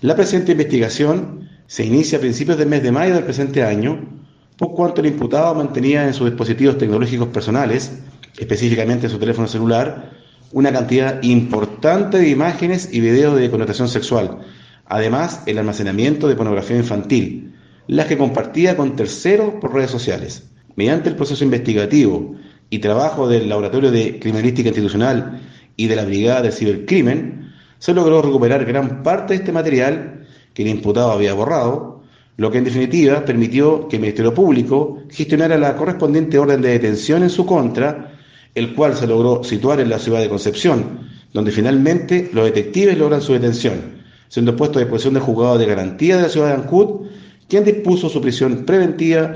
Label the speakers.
Speaker 1: La presente investigación se inicia a principios del mes de mayo del presente año, por cuanto el imputado mantenía en sus dispositivos tecnológicos personales, específicamente en su teléfono celular, una cantidad importante de imágenes y videos de connotación sexual, además el almacenamiento de pornografía infantil, las que compartía con terceros por redes sociales. Mediante el proceso investigativo y trabajo del Laboratorio de Criminalística Institucional y de la Brigada del Cibercrimen, se logró recuperar gran parte de este material que el imputado había borrado, lo que en definitiva permitió que el Ministerio Público gestionara la correspondiente orden de detención en su contra, el cual se logró situar en la ciudad de Concepción, donde finalmente los detectives logran su detención, siendo puesto a disposición del juzgado de garantía de la ciudad de Ancud, quien dispuso su prisión preventiva